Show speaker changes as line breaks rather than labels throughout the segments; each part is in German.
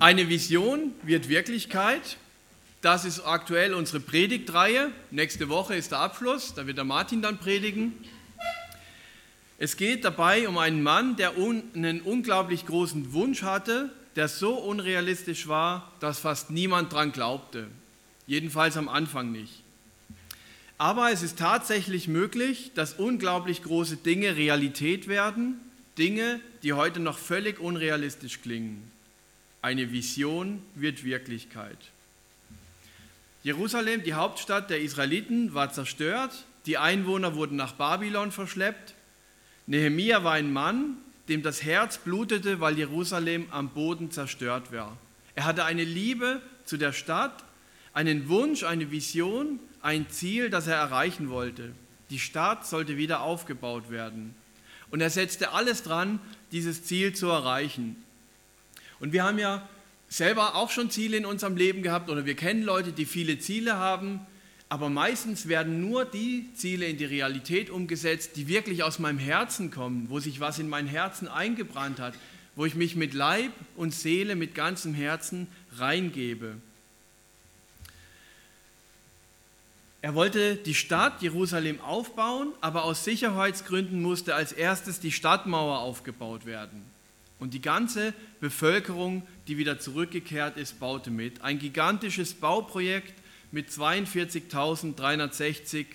Eine Vision wird Wirklichkeit. Das ist aktuell unsere Predigtreihe. Nächste Woche ist der Abschluss, da wird der Martin dann predigen. Es geht dabei um einen Mann, der einen unglaublich großen Wunsch hatte, der so unrealistisch war, dass fast niemand dran glaubte. Jedenfalls am Anfang nicht. Aber es ist tatsächlich möglich, dass unglaublich große Dinge Realität werden, Dinge, die heute noch völlig unrealistisch klingen. Eine Vision wird Wirklichkeit. Jerusalem, die Hauptstadt der Israeliten, war zerstört, die Einwohner wurden nach Babylon verschleppt. Nehemia war ein Mann, dem das Herz blutete, weil Jerusalem am Boden zerstört war. Er hatte eine Liebe zu der Stadt, einen Wunsch, eine Vision, ein Ziel, das er erreichen wollte. Die Stadt sollte wieder aufgebaut werden. Und er setzte alles dran, dieses Ziel zu erreichen. Und wir haben ja selber auch schon Ziele in unserem Leben gehabt oder wir kennen Leute, die viele Ziele haben, aber meistens werden nur die Ziele in die Realität umgesetzt, die wirklich aus meinem Herzen kommen, wo sich was in mein Herzen eingebrannt hat, wo ich mich mit Leib und Seele, mit ganzem Herzen reingebe. Er wollte die Stadt Jerusalem aufbauen, aber aus Sicherheitsgründen musste als erstes die Stadtmauer aufgebaut werden. Und die ganze Bevölkerung, die wieder zurückgekehrt ist, baute mit. Ein gigantisches Bauprojekt mit 42.360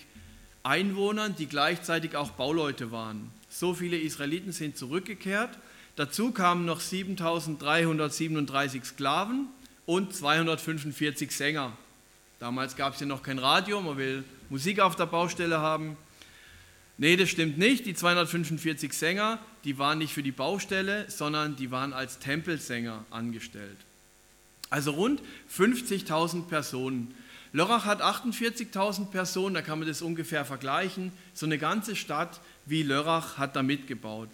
Einwohnern, die gleichzeitig auch Bauleute waren. So viele Israeliten sind zurückgekehrt. Dazu kamen noch 7.337 Sklaven und 245 Sänger. Damals gab es ja noch kein Radio, man will Musik auf der Baustelle haben. Nee, das stimmt nicht. Die 245 Sänger, die waren nicht für die Baustelle, sondern die waren als Tempelsänger angestellt. Also rund 50.000 Personen. Lörrach hat 48.000 Personen, da kann man das ungefähr vergleichen. So eine ganze Stadt wie Lörrach hat da mitgebaut.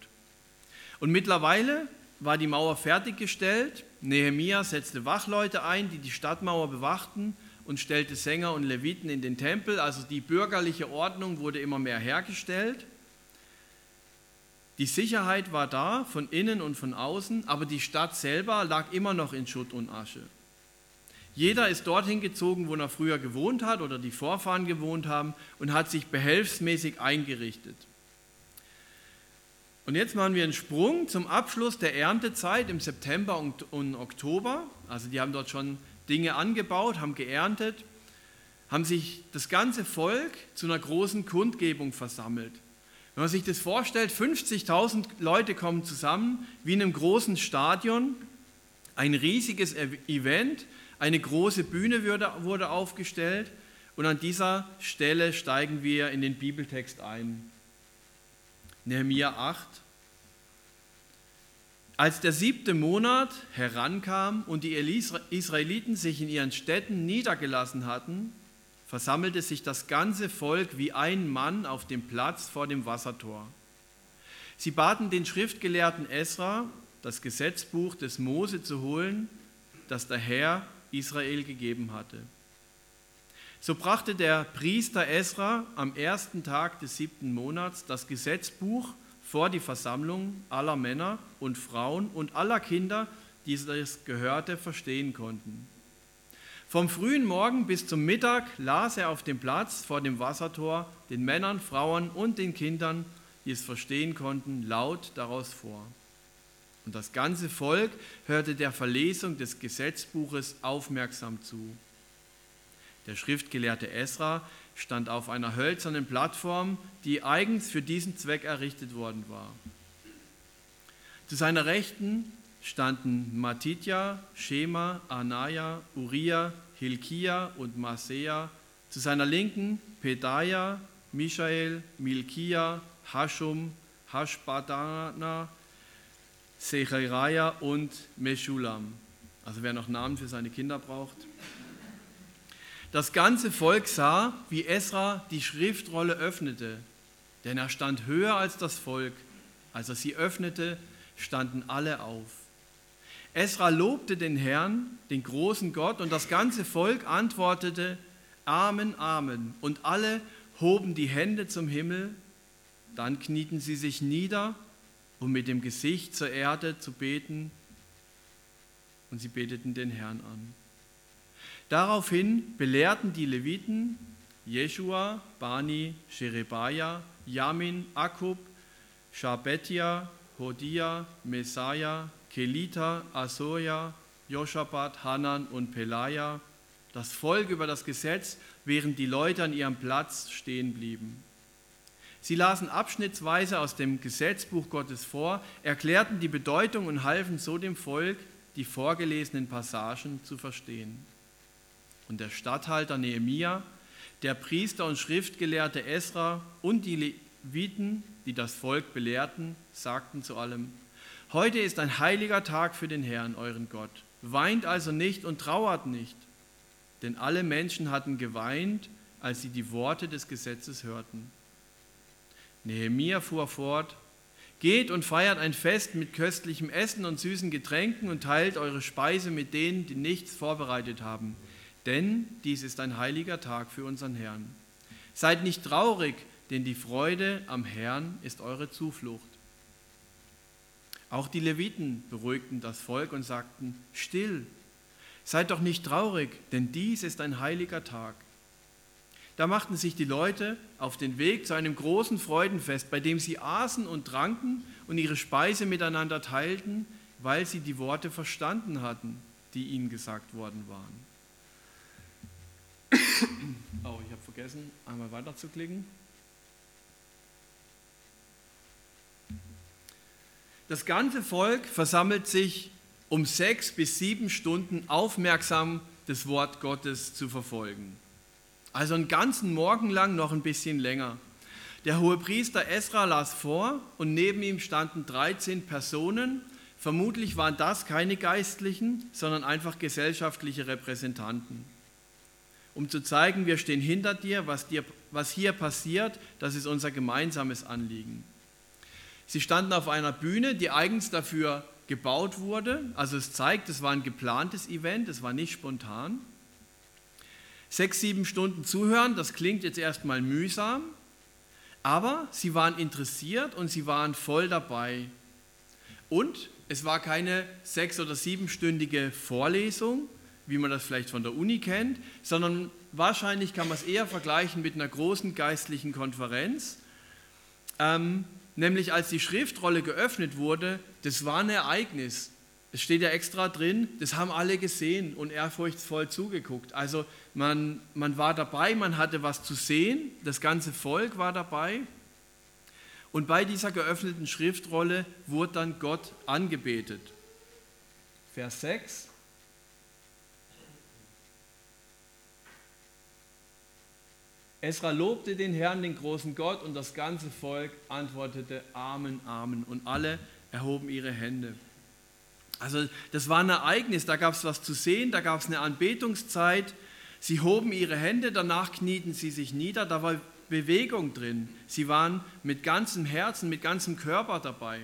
Und mittlerweile war die Mauer fertiggestellt. Nehemia setzte Wachleute ein, die die Stadtmauer bewachten und stellte Sänger und Leviten in den Tempel. Also die bürgerliche Ordnung wurde immer mehr hergestellt. Die Sicherheit war da, von innen und von außen, aber die Stadt selber lag immer noch in Schutt und Asche. Jeder ist dorthin gezogen, wo er früher gewohnt hat oder die Vorfahren gewohnt haben und hat sich behelfsmäßig eingerichtet. Und jetzt machen wir einen Sprung zum Abschluss der Erntezeit im September und Oktober. Also die haben dort schon Dinge angebaut, haben geerntet, haben sich das ganze Volk zu einer großen Kundgebung versammelt. Wenn man sich das vorstellt, 50.000 Leute kommen zusammen, wie in einem großen Stadion, ein riesiges Event, eine große Bühne wurde aufgestellt und an dieser Stelle steigen wir in den Bibeltext ein. Nehemiah 8, als der siebte Monat herankam und die Israeliten sich in ihren Städten niedergelassen hatten, versammelte sich das ganze Volk wie ein Mann auf dem Platz vor dem Wassertor. Sie baten den Schriftgelehrten Esra, das Gesetzbuch des Mose zu holen, das der Herr Israel gegeben hatte. So brachte der Priester Esra am ersten Tag des siebten Monats das Gesetzbuch vor die Versammlung aller Männer und Frauen und aller Kinder, die das Gehörte verstehen konnten. Vom frühen Morgen bis zum Mittag las er auf dem Platz vor dem Wassertor den Männern, Frauen und den Kindern, die es verstehen konnten, laut daraus vor. Und das ganze Volk hörte der Verlesung des Gesetzbuches aufmerksam zu. Der Schriftgelehrte Esra stand auf einer hölzernen Plattform, die eigens für diesen Zweck errichtet worden war. Zu seiner Rechten standen Matitja, Shema, Anaya, Uriah, Hilkia und Masea. Zu seiner Linken Pedaja, Michael, Milkia, Hashum, Hashbadana, Sechariah und Meshulam. Also wer noch Namen für seine Kinder braucht. Das ganze Volk sah, wie Esra die Schriftrolle öffnete, denn er stand höher als das Volk. Als er sie öffnete, standen alle auf. Esra lobte den Herrn, den großen Gott, und das ganze Volk antwortete, Amen, Amen. Und alle hoben die Hände zum Himmel, dann knieten sie sich nieder, um mit dem Gesicht zur Erde zu beten. und sie beteten den Herrn an. Daraufhin belehrten die Leviten Jeschua, Bani, Sherebaja, Yamin, Akub, Shabetia, Hodia, Mesaja, Kelita, Asoja, Joshabat, Hanan und Pelaja das Volk über das Gesetz, während die Leute an ihrem Platz stehen blieben. Sie lasen abschnittsweise aus dem Gesetzbuch Gottes vor, erklärten die Bedeutung und halfen so dem Volk, die vorgelesenen Passagen zu verstehen. Und der Statthalter Nehemia, der Priester und Schriftgelehrte Esra und die Leviten, die das Volk belehrten, sagten zu allem, Heute ist ein heiliger Tag für den Herrn, euren Gott. Weint also nicht und trauert nicht. Denn alle Menschen hatten geweint, als sie die Worte des Gesetzes hörten. Nehemia fuhr fort, Geht und feiert ein Fest mit köstlichem Essen und süßen Getränken und teilt eure Speise mit denen, die nichts vorbereitet haben. Denn dies ist ein heiliger Tag für unseren Herrn. Seid nicht traurig, denn die Freude am Herrn ist eure Zuflucht. Auch die Leviten beruhigten das Volk und sagten, still, seid doch nicht traurig, denn dies ist ein heiliger Tag. Da machten sich die Leute auf den Weg zu einem großen Freudenfest, bei dem sie aßen und tranken und ihre Speise miteinander teilten, weil sie die Worte verstanden hatten, die ihnen gesagt worden waren. Oh, ich habe vergessen, einmal weiter zu klicken. Das ganze Volk versammelt sich, um sechs bis sieben Stunden aufmerksam das Wort Gottes zu verfolgen. Also einen ganzen Morgen lang noch ein bisschen länger. Der hohe Priester Esra las vor und neben ihm standen 13 Personen. Vermutlich waren das keine Geistlichen, sondern einfach gesellschaftliche Repräsentanten. Um zu zeigen, wir stehen hinter dir, was, dir, was hier passiert, das ist unser gemeinsames Anliegen. Sie standen auf einer Bühne, die eigens dafür gebaut wurde. Also es zeigt, es war ein geplantes Event, es war nicht spontan. Sechs, sieben Stunden zuhören, das klingt jetzt erstmal mühsam, aber sie waren interessiert und sie waren voll dabei. Und es war keine sechs- oder siebenstündige Vorlesung, wie man das vielleicht von der Uni kennt, sondern wahrscheinlich kann man es eher vergleichen mit einer großen geistlichen Konferenz. Ähm, nämlich als die Schriftrolle geöffnet wurde, das war ein Ereignis. Es steht ja extra drin, das haben alle gesehen und ehrfurchtsvoll zugeguckt. Also man, man war dabei, man hatte was zu sehen, das ganze Volk war dabei. Und bei dieser geöffneten Schriftrolle wurde dann Gott angebetet. Vers 6. Esra lobte den Herrn, den großen Gott, und das ganze Volk antwortete Amen, Amen. Und alle erhoben ihre Hände. Also das war ein Ereignis, da gab es was zu sehen, da gab es eine Anbetungszeit. Sie hoben ihre Hände, danach knieten sie sich nieder, da war Bewegung drin. Sie waren mit ganzem Herzen, mit ganzem Körper dabei.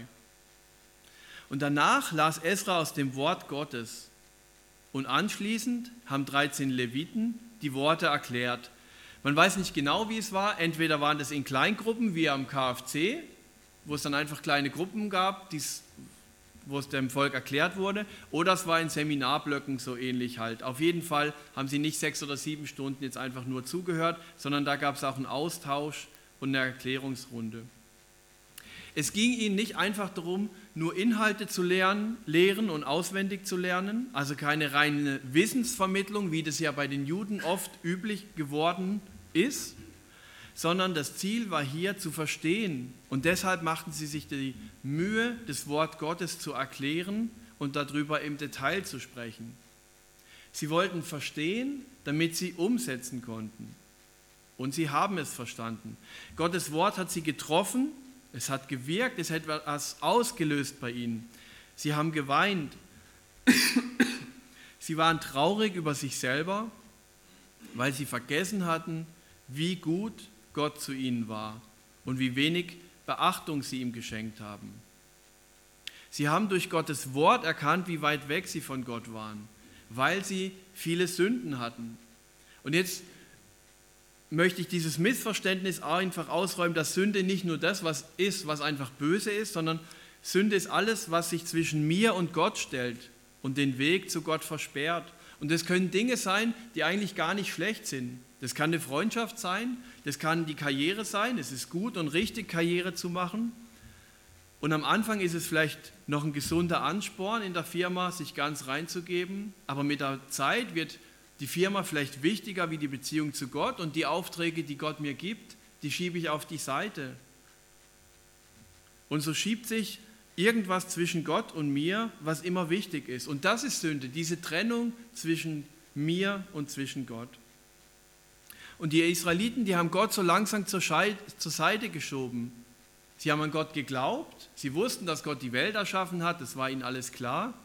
Und danach las Esra aus dem Wort Gottes. Und anschließend haben 13 Leviten die Worte erklärt. Man weiß nicht genau, wie es war. Entweder waren das in Kleingruppen wie am KFC, wo es dann einfach kleine Gruppen gab, wo es dem Volk erklärt wurde, oder es war in Seminarblöcken so ähnlich halt. Auf jeden Fall haben sie nicht sechs oder sieben Stunden jetzt einfach nur zugehört, sondern da gab es auch einen Austausch und eine Erklärungsrunde. Es ging ihnen nicht einfach darum, nur Inhalte zu lernen, lehren und auswendig zu lernen, also keine reine Wissensvermittlung, wie das ja bei den Juden oft üblich geworden ist, sondern das Ziel war hier zu verstehen. Und deshalb machten sie sich die Mühe, das Wort Gottes zu erklären und darüber im Detail zu sprechen. Sie wollten verstehen, damit sie umsetzen konnten. Und sie haben es verstanden. Gottes Wort hat sie getroffen, es hat gewirkt, es hat etwas ausgelöst bei ihnen. Sie haben geweint. Sie waren traurig über sich selber, weil sie vergessen hatten, wie gut Gott zu ihnen war und wie wenig Beachtung sie ihm geschenkt haben. Sie haben durch Gottes Wort erkannt, wie weit weg sie von Gott waren, weil sie viele Sünden hatten. Und jetzt möchte ich dieses Missverständnis einfach ausräumen, dass Sünde nicht nur das, was ist, was einfach böse ist, sondern Sünde ist alles, was sich zwischen mir und Gott stellt. und den Weg zu Gott versperrt. Und das können Dinge sein, die eigentlich gar nicht schlecht sind. Das kann eine Freundschaft sein, das kann die Karriere sein. Es ist gut und richtig, Karriere zu machen. Und am Anfang ist es vielleicht noch ein gesunder Ansporn in der Firma, sich ganz reinzugeben. Aber mit der Zeit wird die Firma vielleicht wichtiger wie die Beziehung zu Gott und die Aufträge, die Gott mir gibt, die schiebe ich auf die Seite. Und so schiebt sich irgendwas zwischen Gott und mir, was immer wichtig ist. Und das ist Sünde, diese Trennung zwischen mir und zwischen Gott. Und die Israeliten, die haben Gott so langsam zur, zur Seite geschoben. Sie haben an Gott geglaubt, sie wussten, dass Gott die Welt erschaffen hat, das war ihnen alles klar,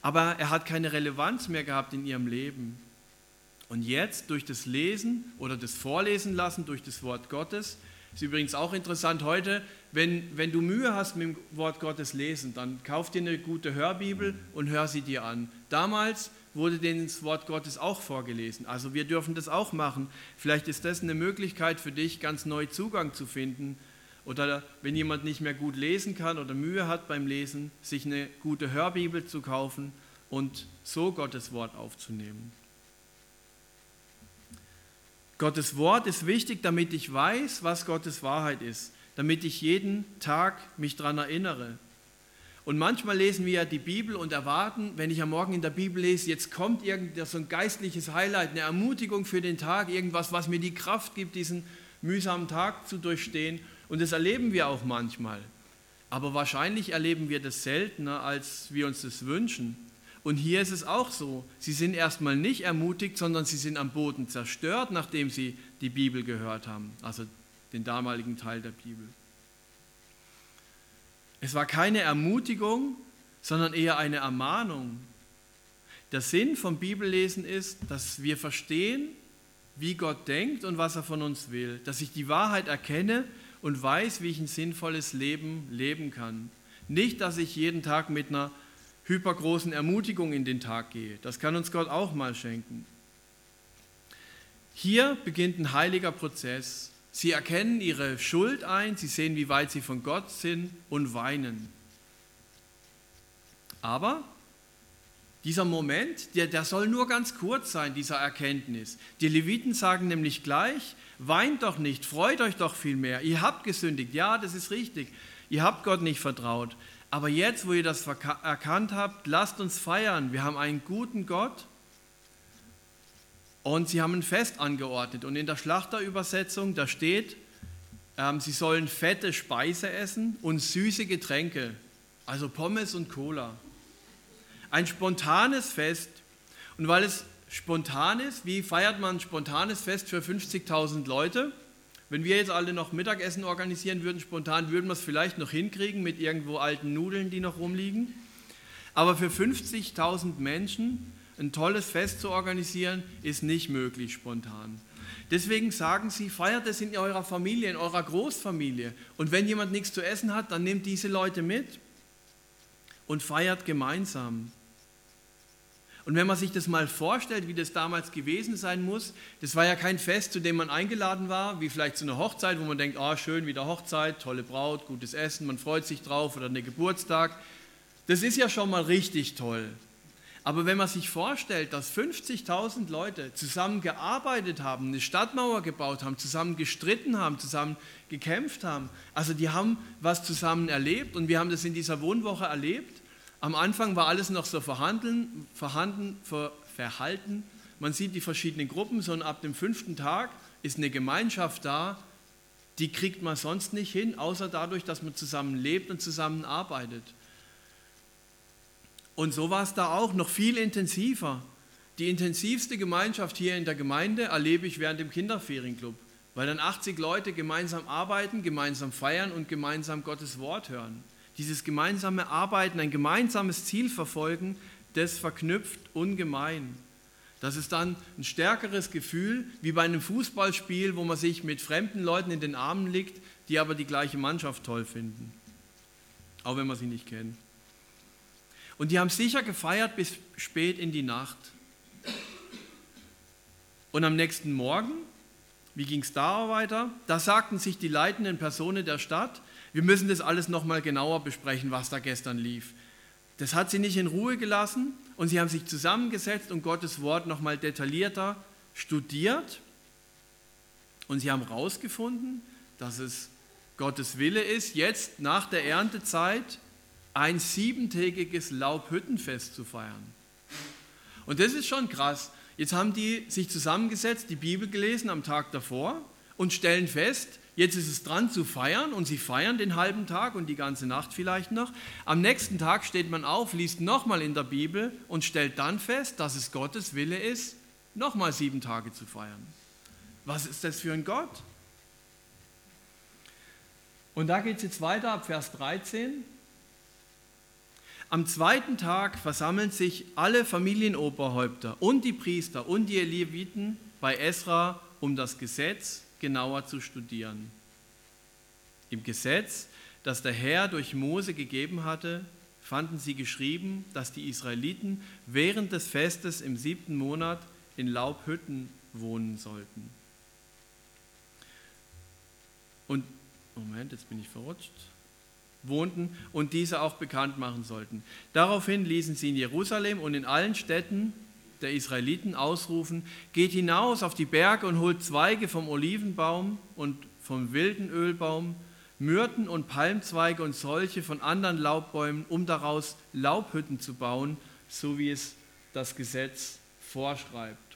aber er hat keine Relevanz mehr gehabt in ihrem Leben. Und jetzt durch das Lesen oder das Vorlesen lassen durch das Wort Gottes, ist übrigens auch interessant heute, wenn, wenn du Mühe hast mit dem Wort Gottes lesen, dann kauf dir eine gute Hörbibel und hör sie dir an. Damals wurde denen das Wort Gottes auch vorgelesen. Also wir dürfen das auch machen. Vielleicht ist das eine Möglichkeit für dich, ganz neu Zugang zu finden. Oder wenn jemand nicht mehr gut lesen kann oder Mühe hat beim Lesen, sich eine gute Hörbibel zu kaufen und so Gottes Wort aufzunehmen. Gottes Wort ist wichtig, damit ich weiß, was Gottes Wahrheit ist, damit ich jeden Tag mich daran erinnere. Und manchmal lesen wir ja die Bibel und erwarten, wenn ich am Morgen in der Bibel lese, jetzt kommt irgend so ein geistliches Highlight, eine Ermutigung für den Tag, irgendwas, was mir die Kraft gibt, diesen mühsamen Tag zu durchstehen. Und das erleben wir auch manchmal. Aber wahrscheinlich erleben wir das seltener, als wir uns das wünschen. Und hier ist es auch so. Sie sind erstmal nicht ermutigt, sondern sie sind am Boden zerstört, nachdem sie die Bibel gehört haben, also den damaligen Teil der Bibel. Es war keine Ermutigung, sondern eher eine Ermahnung. Der Sinn vom Bibellesen ist, dass wir verstehen, wie Gott denkt und was er von uns will, dass ich die Wahrheit erkenne und weiß, wie ich ein sinnvolles Leben leben kann. Nicht, dass ich jeden Tag mit einer hypergroßen Ermutigung in den Tag gehe. Das kann uns Gott auch mal schenken. Hier beginnt ein heiliger Prozess. Sie erkennen ihre Schuld ein, sie sehen, wie weit sie von Gott sind und weinen. Aber dieser Moment, der, der soll nur ganz kurz sein, dieser Erkenntnis. Die Leviten sagen nämlich gleich, weint doch nicht, freut euch doch viel mehr. Ihr habt gesündigt, ja, das ist richtig. Ihr habt Gott nicht vertraut. Aber jetzt, wo ihr das erkannt habt, lasst uns feiern. Wir haben einen guten Gott und sie haben ein Fest angeordnet. Und in der Schlachterübersetzung, da steht, ähm, sie sollen fette Speise essen und süße Getränke, also Pommes und Cola. Ein spontanes Fest. Und weil es spontan ist, wie feiert man ein spontanes Fest für 50.000 Leute? Wenn wir jetzt alle noch Mittagessen organisieren würden, spontan, würden wir es vielleicht noch hinkriegen mit irgendwo alten Nudeln, die noch rumliegen. Aber für 50.000 Menschen ein tolles Fest zu organisieren, ist nicht möglich spontan. Deswegen sagen sie, feiert es in eurer Familie, in eurer Großfamilie. Und wenn jemand nichts zu essen hat, dann nehmt diese Leute mit und feiert gemeinsam. Und wenn man sich das mal vorstellt, wie das damals gewesen sein muss, das war ja kein Fest, zu dem man eingeladen war, wie vielleicht zu einer Hochzeit, wo man denkt, oh, schön, wieder Hochzeit, tolle Braut, gutes Essen, man freut sich drauf oder eine Geburtstag. Das ist ja schon mal richtig toll. Aber wenn man sich vorstellt, dass 50.000 Leute zusammen gearbeitet haben, eine Stadtmauer gebaut haben, zusammen gestritten haben, zusammen gekämpft haben, also die haben was zusammen erlebt und wir haben das in dieser Wohnwoche erlebt, am Anfang war alles noch so vorhanden, vorhanden ver, verhalten. Man sieht die verschiedenen Gruppen, sondern ab dem fünften Tag ist eine Gemeinschaft da, die kriegt man sonst nicht hin, außer dadurch, dass man zusammen lebt und zusammen arbeitet. Und so war es da auch noch viel intensiver. Die intensivste Gemeinschaft hier in der Gemeinde erlebe ich während dem Kinderferienclub, weil dann 80 Leute gemeinsam arbeiten, gemeinsam feiern und gemeinsam Gottes Wort hören dieses gemeinsame Arbeiten, ein gemeinsames Ziel verfolgen, das verknüpft ungemein. Das ist dann ein stärkeres Gefühl wie bei einem Fußballspiel, wo man sich mit fremden Leuten in den Armen liegt, die aber die gleiche Mannschaft toll finden, auch wenn man sie nicht kennt. Und die haben sicher gefeiert bis spät in die Nacht. Und am nächsten Morgen, wie ging es da weiter? Da sagten sich die leitenden Personen der Stadt, wir müssen das alles nochmal genauer besprechen, was da gestern lief. das hat sie nicht in Ruhe gelassen und sie haben sich zusammengesetzt und Gottes Wort nochmal detaillierter studiert und sie haben herausgefunden, dass es Gottes Wille ist, jetzt nach der Erntezeit ein siebentägiges Laubhüttenfest zu feiern. Und das ist schon krass. Jetzt haben die sich zusammengesetzt, die Bibel gelesen am Tag davor und stellen fest, jetzt ist es dran zu feiern und sie feiern den halben Tag und die ganze Nacht vielleicht noch. Am nächsten Tag steht man auf, liest nochmal in der Bibel und stellt dann fest, dass es Gottes Wille ist, nochmal sieben Tage zu feiern. Was ist das für ein Gott? Und da geht es jetzt weiter ab Vers 13. Am zweiten Tag versammeln sich alle Familienoberhäupter und die Priester und die Leviten bei Esra, um das Gesetz genauer zu studieren. Im Gesetz, das der Herr durch Mose gegeben hatte, fanden sie geschrieben, dass die Israeliten während des Festes im siebten Monat in Laubhütten wohnen sollten. Und, Moment, jetzt bin ich verrutscht wohnten und diese auch bekannt machen sollten. Daraufhin ließen sie in Jerusalem und in allen Städten der Israeliten ausrufen, geht hinaus auf die Berge und holt Zweige vom Olivenbaum und vom wilden Ölbaum, Myrten und Palmzweige und solche von anderen Laubbäumen, um daraus Laubhütten zu bauen, so wie es das Gesetz vorschreibt.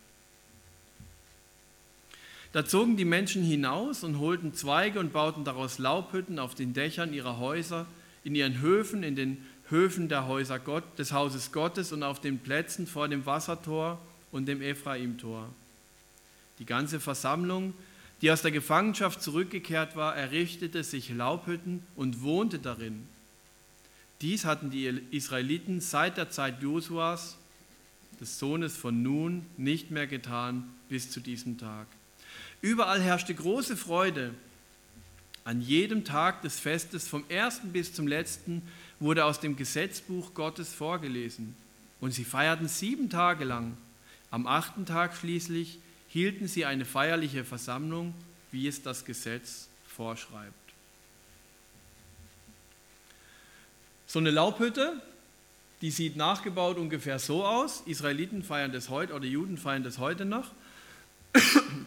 Da zogen die Menschen hinaus und holten Zweige und bauten daraus Laubhütten auf den Dächern ihrer Häuser, in ihren Höfen, in den Höfen der Häuser Gott, des Hauses Gottes und auf den Plätzen vor dem Wassertor und dem Ephraimtor. Die ganze Versammlung, die aus der Gefangenschaft zurückgekehrt war, errichtete sich Laubhütten und wohnte darin. Dies hatten die Israeliten seit der Zeit Josuas, des Sohnes von Nun, nicht mehr getan bis zu diesem Tag. Überall herrschte große Freude. An jedem Tag des Festes, vom ersten bis zum letzten, wurde aus dem Gesetzbuch Gottes vorgelesen. Und sie feierten sieben Tage lang. Am achten Tag schließlich hielten sie eine feierliche Versammlung, wie es das Gesetz vorschreibt. So eine Laubhütte, die sieht nachgebaut ungefähr so aus. Israeliten feiern das heute oder Juden feiern das heute noch.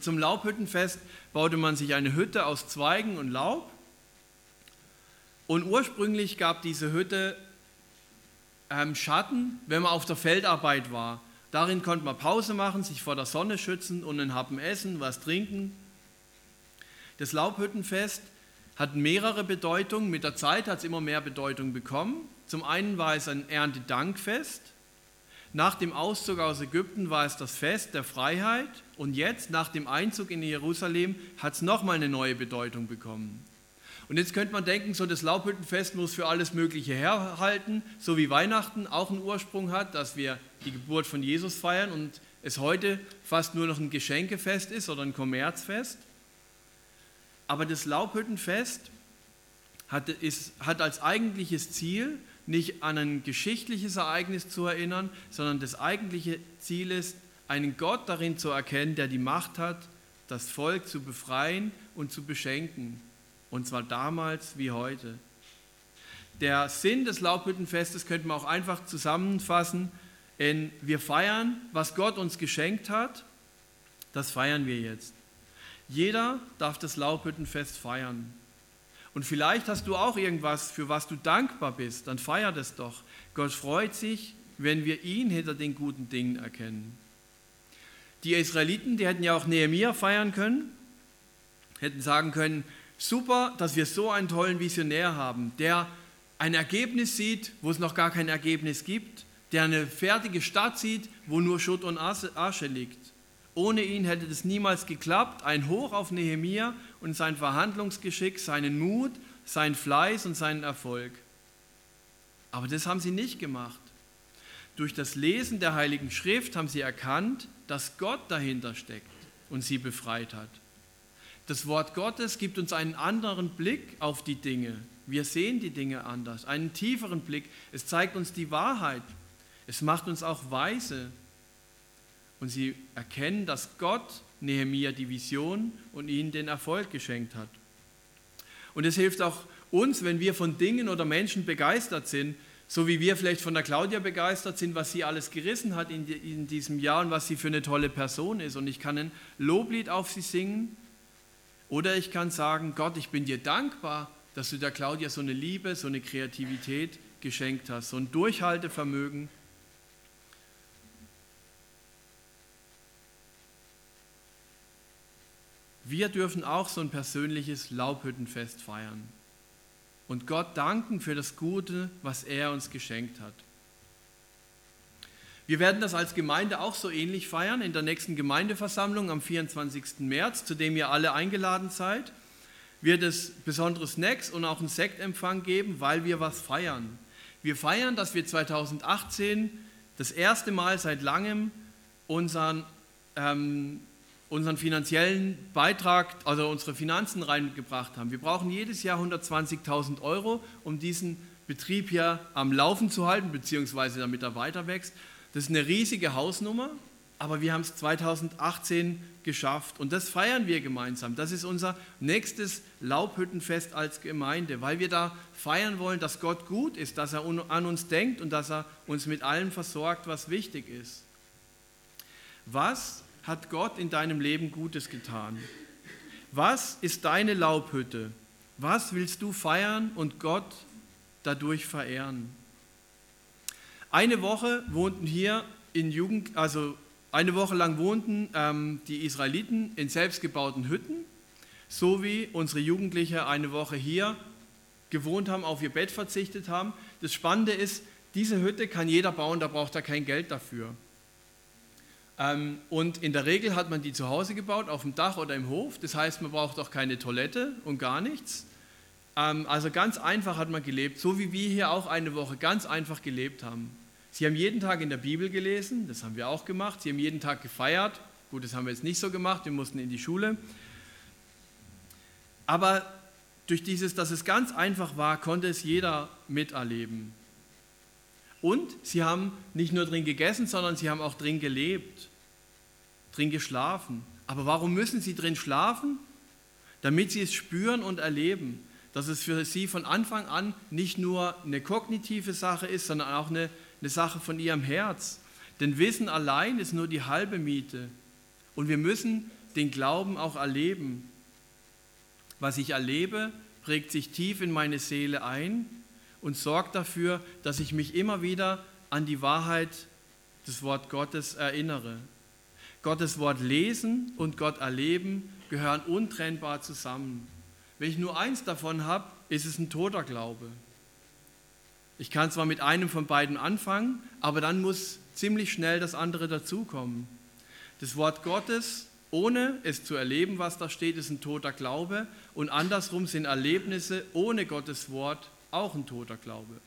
Zum Laubhüttenfest baute man sich eine Hütte aus Zweigen und Laub. Und ursprünglich gab diese Hütte ähm, Schatten, wenn man auf der Feldarbeit war. Darin konnte man Pause machen, sich vor der Sonne schützen und einen Happen essen, was trinken. Das Laubhüttenfest hat mehrere Bedeutungen. Mit der Zeit hat es immer mehr Bedeutung bekommen. Zum einen war es ein Erntedankfest. Nach dem Auszug aus Ägypten war es das Fest der Freiheit und jetzt, nach dem Einzug in Jerusalem, hat es nochmal eine neue Bedeutung bekommen. Und jetzt könnte man denken, so das Laubhüttenfest muss für alles Mögliche herhalten, so wie Weihnachten auch einen Ursprung hat, dass wir die Geburt von Jesus feiern und es heute fast nur noch ein Geschenkefest ist oder ein Kommerzfest. Aber das Laubhüttenfest hat, ist, hat als eigentliches Ziel, nicht an ein geschichtliches Ereignis zu erinnern, sondern das eigentliche Ziel ist, einen Gott darin zu erkennen, der die Macht hat, das Volk zu befreien und zu beschenken. Und zwar damals wie heute. Der Sinn des Laubhüttenfestes könnte man auch einfach zusammenfassen in wir feiern, was Gott uns geschenkt hat, das feiern wir jetzt. Jeder darf das Laubhüttenfest feiern. Und vielleicht hast du auch irgendwas, für was du dankbar bist, dann feier das doch. Gott freut sich, wenn wir ihn hinter den guten Dingen erkennen. Die Israeliten, die hätten ja auch Nehemiah feiern können, hätten sagen können, super, dass wir so einen tollen Visionär haben, der ein Ergebnis sieht, wo es noch gar kein Ergebnis gibt, der eine fertige Stadt sieht, wo nur Schutt und Asche liegt. Ohne ihn hätte das niemals geklappt. Ein Hoch auf Nehemia und sein Verhandlungsgeschick, seinen Mut, sein Fleiß und seinen Erfolg. Aber das haben sie nicht gemacht. Durch das Lesen der Heiligen Schrift haben sie erkannt, dass Gott dahinter steckt und sie befreit hat. Das Wort Gottes gibt uns einen anderen Blick auf die Dinge. Wir sehen die Dinge anders, einen tieferen Blick. Es zeigt uns die Wahrheit. Es macht uns auch weise und sie erkennen, dass Gott Nehemia die Vision und ihnen den Erfolg geschenkt hat. Und es hilft auch uns, wenn wir von Dingen oder Menschen begeistert sind, So wie wir vielleicht von der Claudia begeistert sind, was sie alles gerissen hat in, in diesem Jahr und was sie für eine tolle Person ist. Und ich kann ein Loblied auf sie singen. Oder ich kann sagen, Gott, ich bin dir dankbar, dass du der Claudia so eine Liebe, so eine Kreativität geschenkt hast, so ein Durchhaltevermögen. Wir dürfen auch so ein persönliches Laubhüttenfest feiern und Gott danken für das Gute, was er uns geschenkt hat. Wir werden das als Gemeinde auch so ähnlich feiern in der nächsten Gemeindeversammlung am 24. März, zu dem ihr alle eingeladen seid. Wird es besondere Snacks und auch einen Sektempfang geben, weil wir was feiern. Wir feiern, dass wir 2018 das erste Mal seit langem unseren, ähm, unseren finanziellen Beitrag, also unsere Finanzen reingebracht haben. Wir brauchen jedes Jahr 120.000 Euro, um diesen Betrieb hier am Laufen zu halten, beziehungsweise damit er weiter wächst. Das ist eine riesige Hausnummer, aber wir haben es 2018 geschafft und das feiern wir gemeinsam. Das ist unser nächstes Laubhüttenfest als Gemeinde, weil wir da feiern wollen, dass Gott gut ist, dass er an uns denkt und dass er uns mit allem versorgt, was wichtig ist. Was hat Gott in deinem Leben Gutes getan? Was ist deine Laubhütte? Was willst du feiern und Gott dadurch verehren? Eine Woche wohnten hier in Jugend, also eine Woche lang wohnten ähm, die Israeliten in selbstgebauten Hütten, so wie unsere Jugendliche eine Woche hier gewohnt haben, auf ihr Bett verzichtet haben. Das Spannende ist, diese Hütte kann jeder bauen, da braucht er kein Geld dafür. Ähm, und in der Regel hat man die zu Hause gebaut, auf dem Dach oder im Hof. Das heißt, man braucht auch keine Toilette und gar nichts. Ähm, also ganz einfach hat man gelebt, so wie wir hier auch eine Woche ganz einfach gelebt haben. Sie haben jeden Tag in der Bibel gelesen, das haben wir auch gemacht. Sie haben jeden Tag gefeiert. Gut, das haben wir jetzt nicht so gemacht, wir mussten in die Schule. Aber durch dieses, dass es ganz einfach war, konnte es jeder miterleben. Und sie haben nicht nur drin gegessen, sondern sie haben auch drin gelebt, drin geschlafen. Aber warum müssen sie drin schlafen? Damit sie es spüren und erleben, dass es für sie von Anfang an nicht nur eine kognitive Sache ist, sondern auch eine eine Sache von ihrem Herz. Denn Wissen allein ist nur die halbe Miete. Und wir müssen den Glauben auch erleben. Was ich erlebe, prägt sich tief in meine Seele ein und sorgt dafür, dass ich mich immer wieder an die Wahrheit des Wort Gottes erinnere. Gottes Wort lesen und Gott erleben gehören untrennbar zusammen. Wenn ich nur eins davon habe, ist es ein toter Glaube. Ich kann zwar mit einem von beiden anfangen, aber dann muss ziemlich schnell das andere dazukommen. Das Wort Gottes, ohne es zu erleben, was da steht, ist ein toter Glaube und andersrum sind Erlebnisse ohne Gottes Wort auch ein toter Glaube.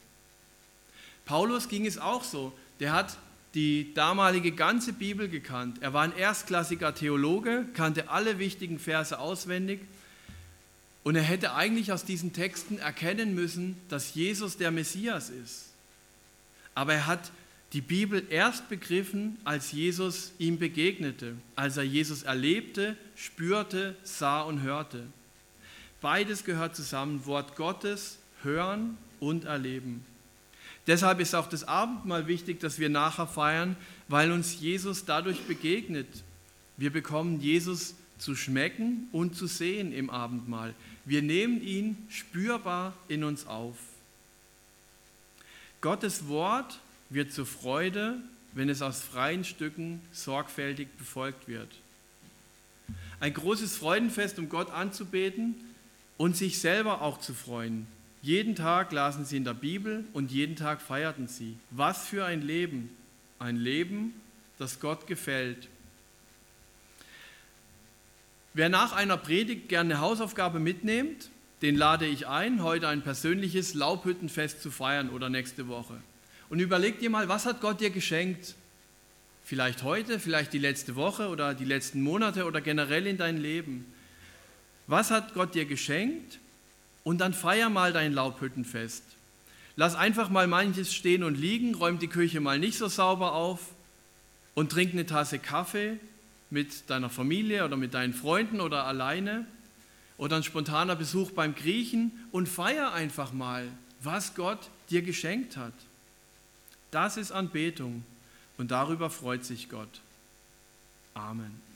Paulus ging es auch so. Der hat die damalige ganze Bibel gekannt. Er war ein erstklassiger Theologe, kannte alle wichtigen Verse auswendig und er hätte eigentlich aus diesen Texten erkennen müssen, dass Jesus der Messias ist. Aber er hat die Bibel erst begriffen, als Jesus ihm begegnete, als er Jesus erlebte, spürte, sah und hörte. Beides gehört zusammen, Wort Gottes, hören und erleben. Deshalb ist auch das Abendmahl wichtig, dass wir nachher feiern, weil uns Jesus dadurch begegnet. Wir bekommen Jesus zu schmecken und zu sehen im Abendmahl. Wir nehmen ihn spürbar in uns auf. Gottes Wort wird zur Freude, wenn es aus freien Stücken sorgfältig befolgt wird. Ein großes Freudenfest, um Gott anzubeten und sich selber auch zu freuen. Jeden Tag lasen sie in der Bibel und jeden Tag feierten sie. Was für ein Leben! Ein Leben, das Gott gefällt Wer nach einer Predigt gerne Hausaufgabe mitnimmt, den lade ich ein, heute ein persönliches Laubhüttenfest zu feiern oder nächste Woche. Und überleg dir mal, was hat Gott dir geschenkt? Vielleicht heute, vielleicht die letzte Woche oder die letzten Monate oder generell in dein Leben. Was hat Gott dir geschenkt? Und dann feier mal dein Laubhüttenfest. Lass einfach mal manches stehen und liegen, räum die Küche mal nicht so sauber auf und trink eine Tasse Kaffee mit deiner Familie oder mit deinen Freunden oder alleine oder ein spontaner Besuch beim Griechen und feier einfach mal, was Gott dir geschenkt hat. Das ist Anbetung und darüber freut sich Gott. Amen.